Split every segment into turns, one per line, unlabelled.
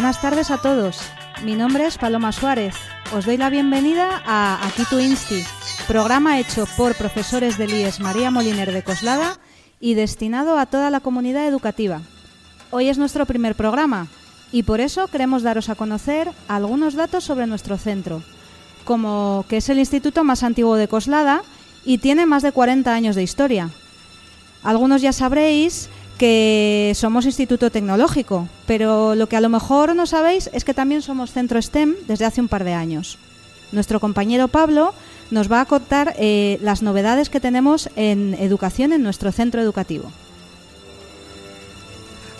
Buenas tardes a todos. Mi nombre es Paloma Suárez. Os doy la bienvenida a Aquí tu Insti, programa hecho por profesores del IES María Moliner de Coslada y destinado a toda la comunidad educativa. Hoy es nuestro primer programa y por eso queremos daros a conocer algunos datos sobre nuestro centro, como que es el instituto más antiguo de Coslada y tiene más de 40 años de historia. Algunos ya sabréis que somos instituto tecnológico, pero lo que a lo mejor no sabéis es que también somos centro STEM desde hace un par de años. Nuestro compañero Pablo nos va a contar eh, las novedades que tenemos en educación en nuestro centro educativo.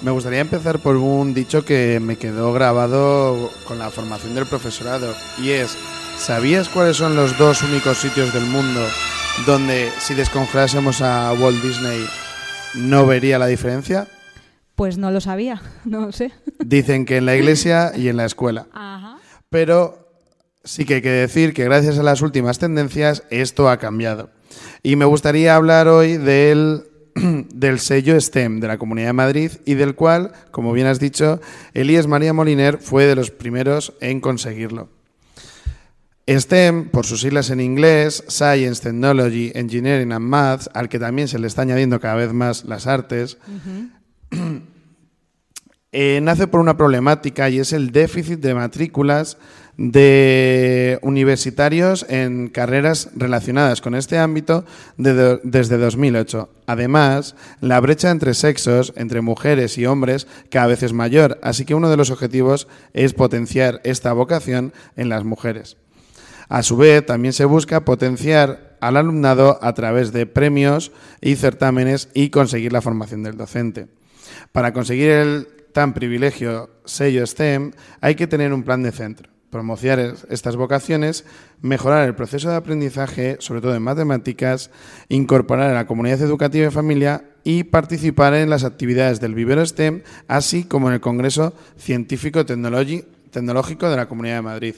Me gustaría empezar por un dicho que me quedó grabado con la formación del profesorado y es, ¿sabías cuáles son los dos únicos sitios del mundo donde si descongelásemos a Walt Disney no vería la diferencia?
Pues no lo sabía, no lo sé.
Dicen que en la iglesia y en la escuela. Pero sí que hay que decir que gracias a las últimas tendencias esto ha cambiado. Y me gustaría hablar hoy del, del sello STEM de la Comunidad de Madrid y del cual, como bien has dicho, Elías María Moliner fue de los primeros en conseguirlo. STEM, por sus siglas en inglés, Science, Technology, Engineering and Maths, al que también se le está añadiendo cada vez más las artes, eh, nace por una problemática y es el déficit de matrículas de universitarios en carreras relacionadas con este ámbito de- de- desde 2008. Además, la brecha entre sexos, entre mujeres y hombres, cada vez es mayor, así que uno de los objetivos es potenciar esta vocación en las mujeres. A su vez, también se busca potenciar al alumnado a través de premios y certámenes y conseguir la formación del docente. Para conseguir el tan privilegio sello STEM hay que tener un plan de centro, promocionar es- estas vocaciones, mejorar el proceso de aprendizaje, sobre todo en matemáticas, incorporar a la comunidad educativa y familia y participar en las actividades del vivero STEM, así como en el Congreso Científico Tecnológico de la Comunidad de Madrid.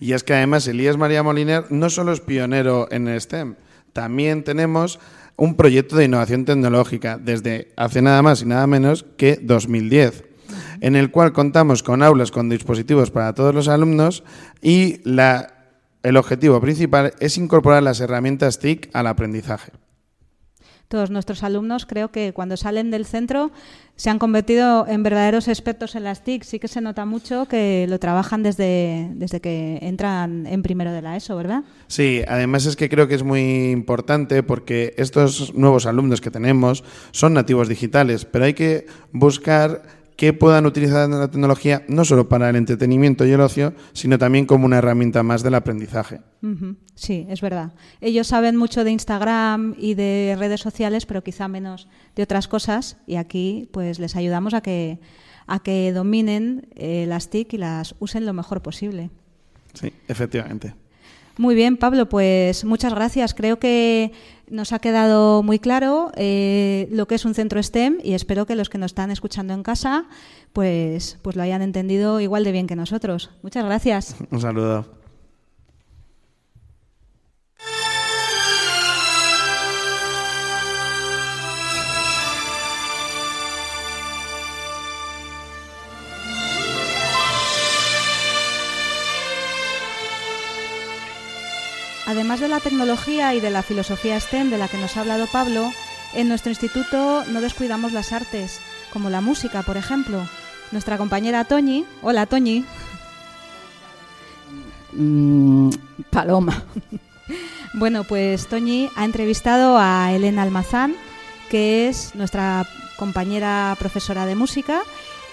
Y es que además Elías María Moliner no solo es pionero en STEM, también tenemos un proyecto de innovación tecnológica desde hace nada más y nada menos que 2010, en el cual contamos con aulas con dispositivos para todos los alumnos y la- el objetivo principal es incorporar las herramientas TIC al aprendizaje.
Todos nuestros alumnos creo que cuando salen del centro se han convertido en verdaderos expertos en las TIC. Sí que se nota mucho que lo trabajan desde, desde que entran en primero de la ESO, ¿verdad?
Sí, además es que creo que es muy importante porque estos nuevos alumnos que tenemos son nativos digitales, pero hay que buscar que puedan utilizar la tecnología no solo para el entretenimiento y el ocio, sino también como una herramienta más del aprendizaje.
Sí, es verdad. Ellos saben mucho de Instagram y de redes sociales, pero quizá menos de otras cosas. Y aquí, pues, les ayudamos a que a que dominen eh, las TIC y las usen lo mejor posible.
Sí, efectivamente.
Muy bien, Pablo, pues muchas gracias. Creo que nos ha quedado muy claro eh, lo que es un centro STEM y espero que los que nos están escuchando en casa pues, pues lo hayan entendido igual de bien que nosotros. Muchas gracias.
Un saludo.
Además de la tecnología y de la filosofía STEM de la que nos ha hablado Pablo, en nuestro instituto no descuidamos las artes, como la música, por ejemplo. Nuestra compañera Toñi, hola Toñi,
Mm, Paloma.
Bueno, pues Toñi ha entrevistado a Elena Almazán, que es nuestra compañera profesora de música,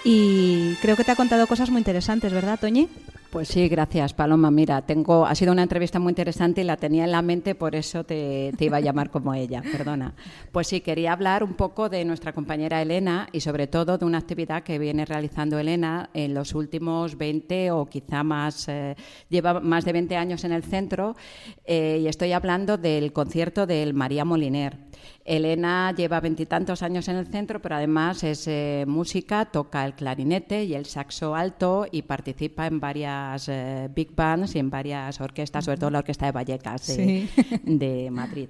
y creo que te ha contado cosas muy interesantes, ¿verdad, Toñi?
Pues sí, gracias, Paloma. Mira, tengo, ha sido una entrevista muy interesante y la tenía en la mente, por eso te, te, iba a llamar como ella, perdona. Pues sí, quería hablar un poco de nuestra compañera Elena y sobre todo de una actividad que viene realizando Elena en los últimos 20 o quizá más, eh, lleva más de 20 años en el centro eh, y estoy hablando del concierto del María Moliner. Elena lleva veintitantos años en el centro, pero además es eh, música, toca el clarinete y el saxo alto y participa en varias eh, big bands y en varias orquestas, sobre todo la Orquesta de Vallecas de,
Sí.
de Madrid.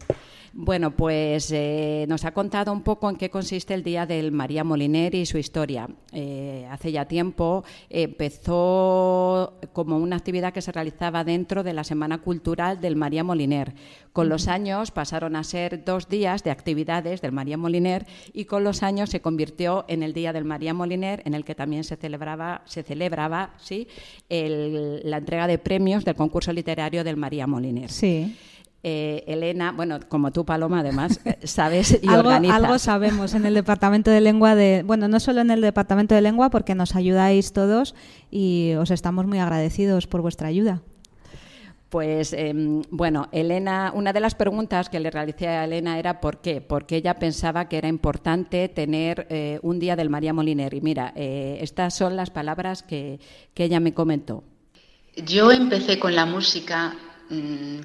Bueno, pues eh, nos ha contado un poco en qué consiste el Día del María Moliner y su historia. Eh, hace ya tiempo empezó como una actividad que se realizaba dentro de la Semana Cultural del María Moliner. Con los años pasaron a ser dos días de actividades del María Moliner y con los años se convirtió en el Día del María Moliner, en el que también se celebraba, se celebraba sí, el- la entrega de premios del concurso literario del María Moliner.
Sí.
Eh, Elena, bueno, como tú, Paloma, además, eh, sabes y
algo,
organizas.
algo sabemos en el departamento de lengua de bueno no solo en el departamento de lengua porque nos ayudáis todos y os estamos muy agradecidos por vuestra ayuda
Pues eh, bueno, Elena, una de las preguntas que le realicé a Elena era ¿por qué? Porque ella pensaba que era importante tener eh, un día del María Moliner. Y mira, eh, estas son las palabras que, que ella me comentó.
Yo empecé con la música mm,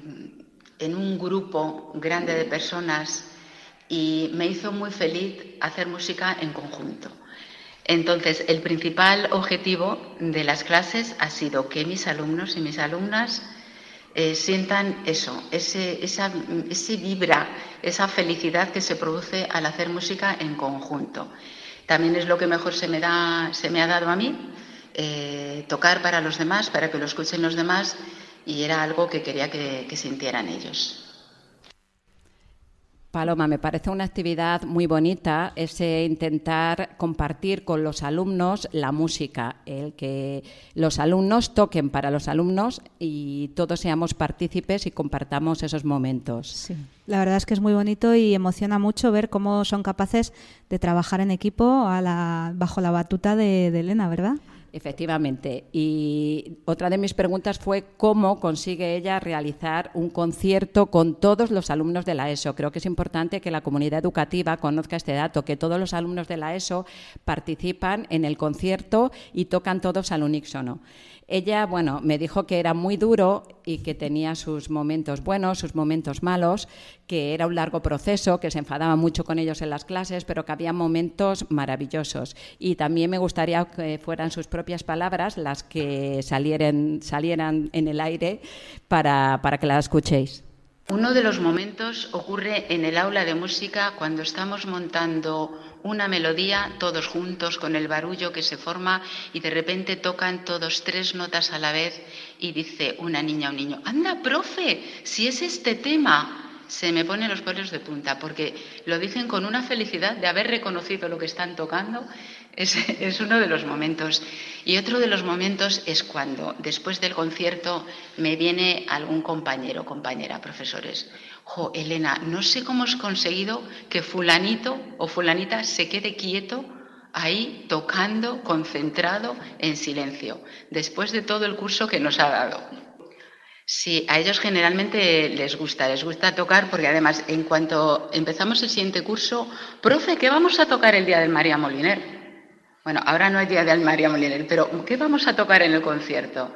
en un grupo grande de personas y me hizo muy feliz hacer música en conjunto. Entonces, el principal objetivo de las clases ha sido que mis alumnos y mis alumnas eh, sientan eso, ese, esa, ese vibra, esa felicidad que se produce al hacer música en conjunto. También es lo que mejor se me, da, se me ha dado a mí, eh, tocar para los demás, para que lo escuchen los demás, y era algo que quería que, que sintieran ellos.
Paloma, me parece una actividad muy bonita ese intentar compartir con los alumnos la música, el que los alumnos toquen para los alumnos y todos seamos partícipes y compartamos esos momentos.
Sí. La verdad es que es muy bonito y emociona mucho ver cómo son capaces de trabajar en equipo a la, bajo la batuta de, de Elena, ¿verdad?
Efectivamente. Y otra de mis preguntas fue cómo consigue ella realizar un concierto con todos los alumnos de la ESO. Creo que es importante que la comunidad educativa conozca este dato, que todos los alumnos de la ESO participan en el concierto y tocan todos al unísono. Ella, bueno, me dijo que era muy duro y que tenía sus momentos buenos, sus momentos malos, que era un largo proceso, que se enfadaba mucho con ellos en las clases, pero que había momentos maravillosos. Y también me gustaría que fueran sus propias palabras las que salieran, en el aire para, para que las escuchéis.
Uno de los momentos ocurre en el aula de música cuando estamos montando una melodía todos juntos con el barullo que se forma y de repente tocan todos tres notas a la vez y dice una niña o un niño, anda, profe, si es este tema. Se me ponen los pelos de punta porque lo dicen con una felicidad de haber reconocido lo que están tocando. Es, uno de los momentos. Y otro de los momentos es cuando después del concierto me viene algún compañero, compañera, profesores. Jo, Elena, no sé cómo has conseguido que fulanito o fulanita se quede quieto ahí tocando, concentrado, en silencio, después de todo el curso que nos ha dado. Sí, a ellos generalmente les gusta, les gusta tocar porque además en cuanto empezamos el siguiente curso, profe, ¿qué vamos a tocar el día del María Moliner? Bueno, ahora no hay día del María Moliner, pero ¿qué vamos a tocar en el concierto?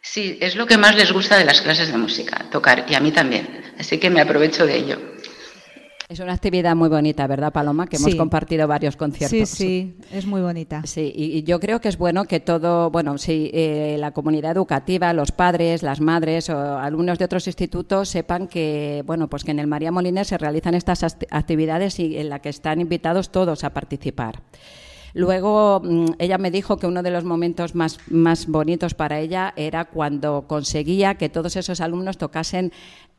Sí, es lo que más les gusta de las clases de música, tocar, y a mí también, así que me aprovecho de ello.
Es una actividad muy bonita, ¿verdad, Paloma? Que hemos
Sí.
compartido varios conciertos.
Sí, sí, es muy bonita.
Sí, y, y yo creo que es bueno que todo, bueno, sí, eh, la comunidad educativa, los padres, las madres o alumnos de otros institutos sepan que, bueno, pues que en el María Moliner se realizan estas actividades y en la que están invitados todos a participar. Luego mm, ella me dijo que uno de los momentos más, más bonitos para ella era cuando conseguía que todos esos alumnos tocasen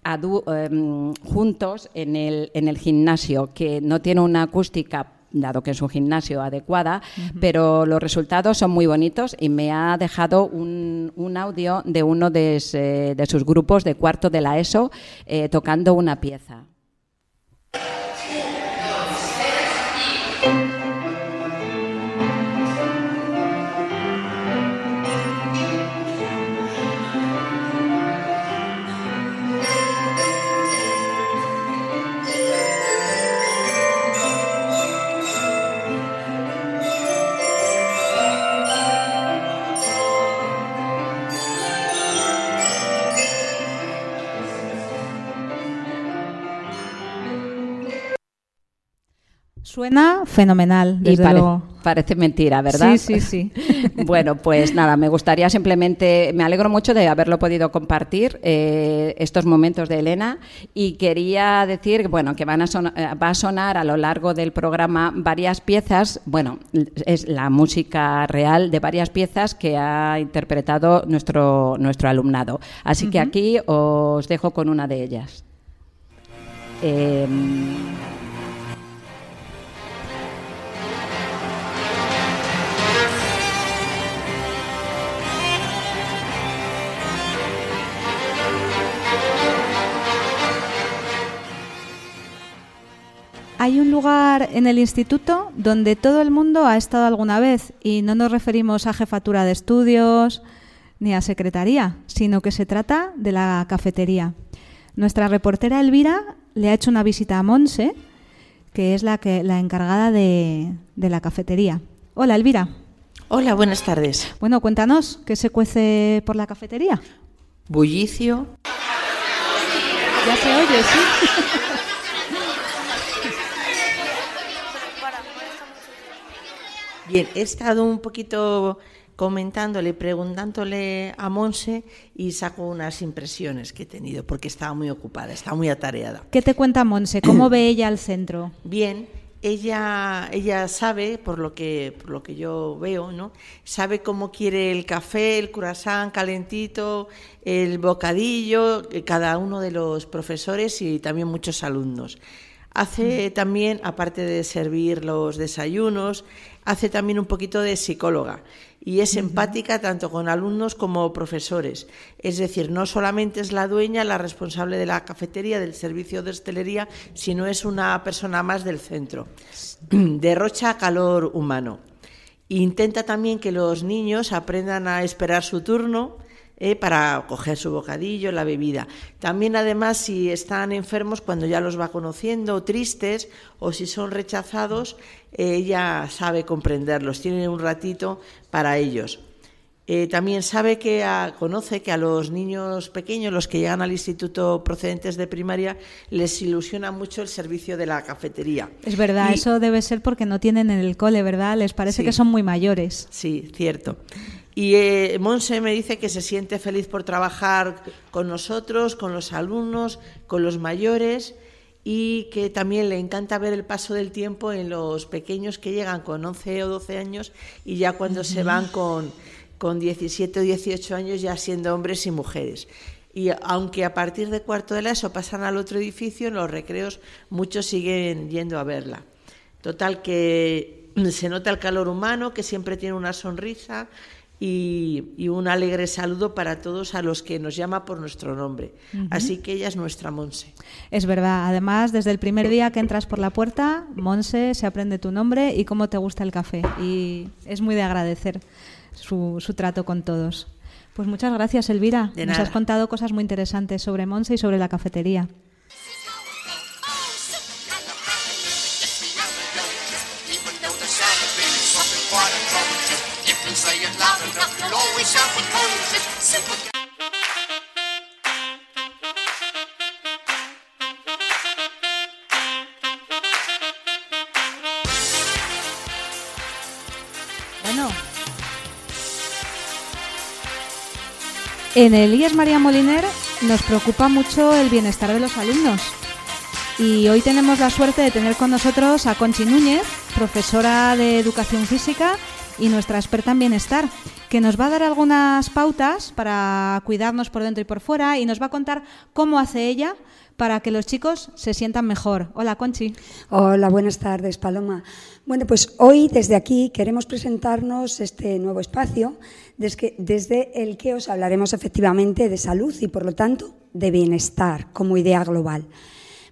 em, juntos en el, en el gimnasio, que no tiene una acústica dado que es un gimnasio adecuada, pero los resultados son muy bonitos y me ha dejado un, un audio de uno de, ese- de sus grupos de cuarto de la ESO eh, tocando una pieza.
Suena fenomenal,
Y
desde
pare-
luego.
parece mentira, ¿verdad?
Sí, sí, sí.
Bueno, pues nada, me gustaría simplemente, me alegro mucho de haberlo podido compartir eh, estos momentos de Elena y quería decir, bueno, que van a eh, va a sonar a lo largo del programa varias piezas, bueno, es la música real de varias piezas que ha interpretado nuestro, nuestro alumnado. Así que aquí os dejo con una de ellas. Em,
Hay un lugar en el instituto donde todo el mundo ha estado alguna vez y no nos referimos a jefatura de estudios ni a secretaría, sino que se trata de la cafetería. Nuestra reportera Elvira le ha hecho una visita a Monse, que es la, que, la encargada de, de la cafetería. Hola Elvira.
Hola, buenas tardes.
Bueno, cuéntanos, ¿qué se cuece por la cafetería?
Bullicio,
Ya se oye, sí.
Bien, he estado un poquito comentándole, preguntándole a Monse y saco unas impresiones que he tenido, porque estaba muy ocupada, estaba muy atareada.
¿Qué te cuenta Monse? ¿Cómo ve ella el centro?
Bien, ella, ella sabe, por lo, que, por lo que yo veo, ¿no? sabe cómo quiere el café, el curasán calentito, el bocadillo, eh, cada uno de los profesores y también muchos alumnos. Hace también, aparte de servir los desayunos, hace también un poquito de psicóloga y es empática tanto con alumnos como profesores. Es decir, no solamente es la dueña, la responsable de la cafetería, del servicio de hostelería, sino es una persona más del centro. Derrocha calor humano. Intenta también que los niños aprendan a esperar su turno eh, para coger su bocadillo, la bebida. También, además, si están enfermos, cuando ya los va conociendo, tristes, o si son rechazados, eh, ella sabe comprenderlos, tiene un ratito para ellos. Eh, también sabe que a- conoce que a los niños pequeños, los que llegan al instituto procedentes de primaria, les ilusiona mucho el servicio de la cafetería.
Es verdad,
Y-
eso debe ser porque no tienen en el cole, ¿verdad? Les parece
Sí.
que son muy mayores.
Sí, cierto. Y eh, Monse me dice que se siente feliz por trabajar con nosotros, con los alumnos, con los mayores y que también le encanta ver el paso del tiempo en los pequeños que llegan con 11 o 12 años y ya cuando se van con, con 17 o 18 años ya siendo hombres y mujeres. Y aunque a partir de cuarto de la ESO pasan al otro edificio, en los recreos muchos siguen yendo a verla. Total que se nota el calor humano, que siempre tiene una sonrisa y, y un alegre saludo para todos a los que nos llama por nuestro nombre. Así que ella es nuestra Monse.
Es verdad, además, desde el primer día que entras por la puerta, Monse se aprende tu nombre y cómo te gusta el café. Y es muy de agradecer su, su trato con todos. Pues muchas gracias, Elvira.
De
Nos has contado cosas muy interesantes sobre Monse y sobre la cafetería. Bueno. En el IES María Moliner nos preocupa mucho el bienestar de los alumnos. Y hoy tenemos la suerte de tener con nosotros a Conchi Núñez, profesora de Educación Física y nuestra experta en bienestar, que nos va a dar algunas pautas para cuidarnos por dentro y por fuera y nos va a contar cómo hace ella para que los chicos se sientan mejor. Hola, Conchi.
Hola, buenas tardes, Paloma. Bueno, pues hoy desde aquí queremos presentarnos este nuevo espacio desde, el que os hablaremos efectivamente de salud y, por lo tanto, de bienestar como idea global.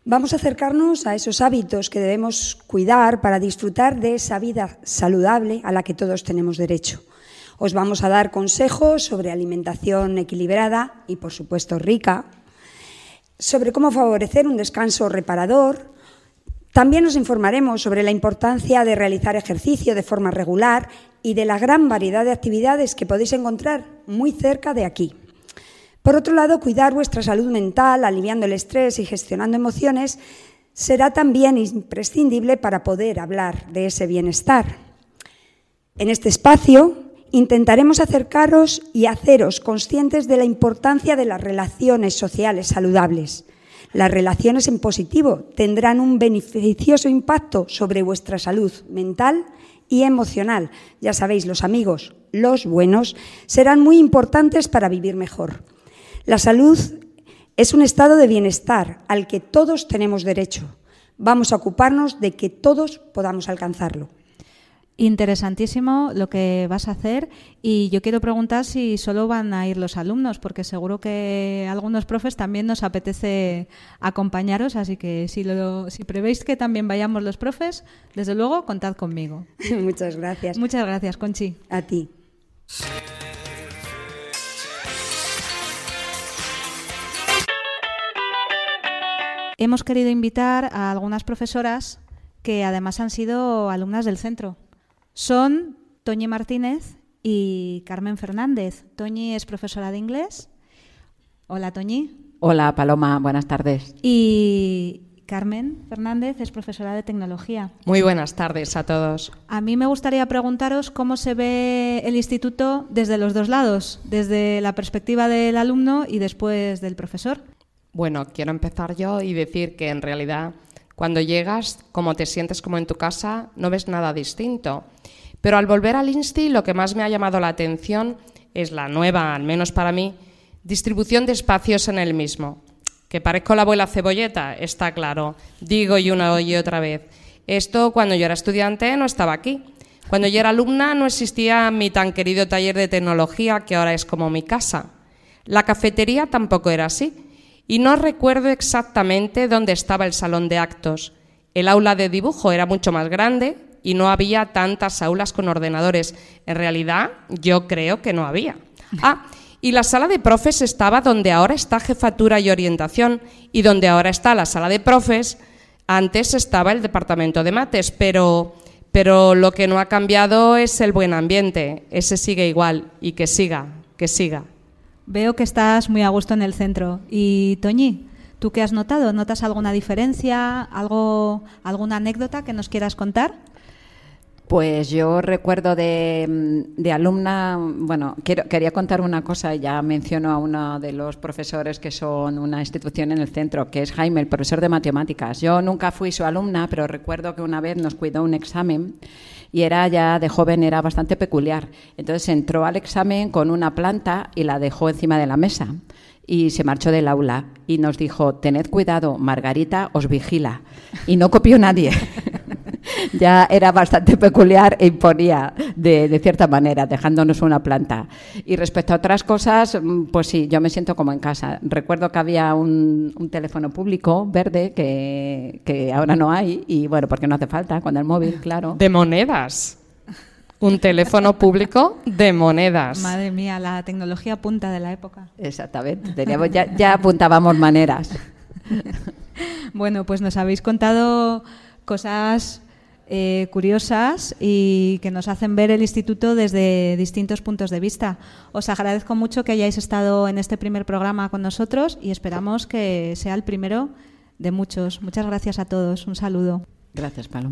Vamos a acercarnos a esos hábitos que debemos cuidar para disfrutar de esa vida saludable a la que todos tenemos derecho. Os vamos a dar consejos sobre alimentación equilibrada y, por supuesto, rica, sobre cómo favorecer un descanso reparador. También nos informaremos sobre la importancia de realizar ejercicio de forma regular y de la gran variedad de actividades que podéis encontrar muy cerca de aquí. Por otro lado, cuidar vuestra salud mental, aliviando el estrés y gestionando emociones, será también imprescindible para poder hablar de ese bienestar. En este espacio intentaremos acercaros y haceros conscientes de la importancia de las relaciones sociales saludables. Las relaciones en positivo tendrán un beneficioso impacto sobre vuestra salud mental y emocional. Ya sabéis, los amigos, los buenos, serán muy importantes para vivir mejor. La salud es un estado de bienestar al que todos tenemos derecho. Vamos a ocuparnos de que todos podamos alcanzarlo.
Interesantísimo lo que vas a hacer y yo quiero preguntar si solo van a ir los alumnos, porque seguro que algunos profes también nos apetece acompañaros, así que si, lo, si prevéis que también vayamos los profes, desde luego contad conmigo.
Muchas gracias.
Muchas gracias, Conchi.
A ti.
Hemos querido invitar a algunas profesoras que además han sido alumnas del centro. Son Toñi Martínez y Carmen Fernández. Toñi es profesora de inglés. Hola, Toñi.
Hola, Paloma, buenas tardes.
Y Carmen Fernández es profesora de tecnología.
Muy buenas tardes a todos.
A mí me gustaría preguntaros cómo se ve el instituto desde los dos lados, desde la perspectiva del alumno y después del profesor.
Bueno, quiero empezar yo y decir que en realidad cuando llegas, como te sientes como en tu casa, no ves nada distinto. Pero al volver al Insti, lo que más me ha llamado la atención es la nueva, al menos para mí, distribución de espacios en el mismo. Que parezco la abuela cebolleta, está claro. Digo y una y otra vez. Esto cuando yo era estudiante no estaba aquí. Cuando yo era alumna no existía mi tan querido taller de tecnología que ahora es como mi casa. La cafetería tampoco era así. Y no recuerdo exactamente dónde estaba el salón de actos. El aula de dibujo era mucho más grande y no había tantas aulas con ordenadores. En realidad, yo creo que no había. Ah, y la sala de profes estaba donde ahora está jefatura y orientación y donde ahora está la sala de profes. Antes estaba el departamento de mates, pero, pero lo que no ha cambiado es el buen ambiente. Ese sigue igual y que siga, que siga.
Veo que estás muy a gusto en el centro. Y Toñi, ¿tú qué has notado? ¿Notas alguna diferencia, algo, alguna anécdota que nos quieras contar?
Pues yo recuerdo de, de alumna, bueno, quiero, quería contar una cosa, ya menciono a uno de los profesores que son una institución en el centro, que es Jaime, el profesor de matemáticas. Yo nunca fui su alumna, pero recuerdo que una vez nos cuidó un examen y era ya de joven, era bastante peculiar. Entonces entró al examen con una planta y la dejó encima de la mesa y se marchó del aula y nos dijo, tened cuidado, Margarita os vigila. Y no copió nadie. Ya era bastante peculiar e imponía de, de, cierta manera, dejándonos una planta. Y respecto a otras cosas, pues sí, yo me siento como en casa. Recuerdo que había un, un teléfono público verde que, que, ahora no hay, y bueno, porque no hace falta, con el móvil, claro.
De monedas. Un teléfono público de monedas.
Madre mía, la tecnología punta de la época.
Exactamente, teníamos, ya, ya apuntábamos maneras.
bueno, pues nos habéis contado cosas eh, curiosas y que nos hacen ver el instituto desde distintos puntos de vista. Os agradezco mucho que hayáis estado en este primer programa con nosotros y esperamos que sea el primero de muchos. Muchas gracias a todos. Un saludo.
Gracias, Palo.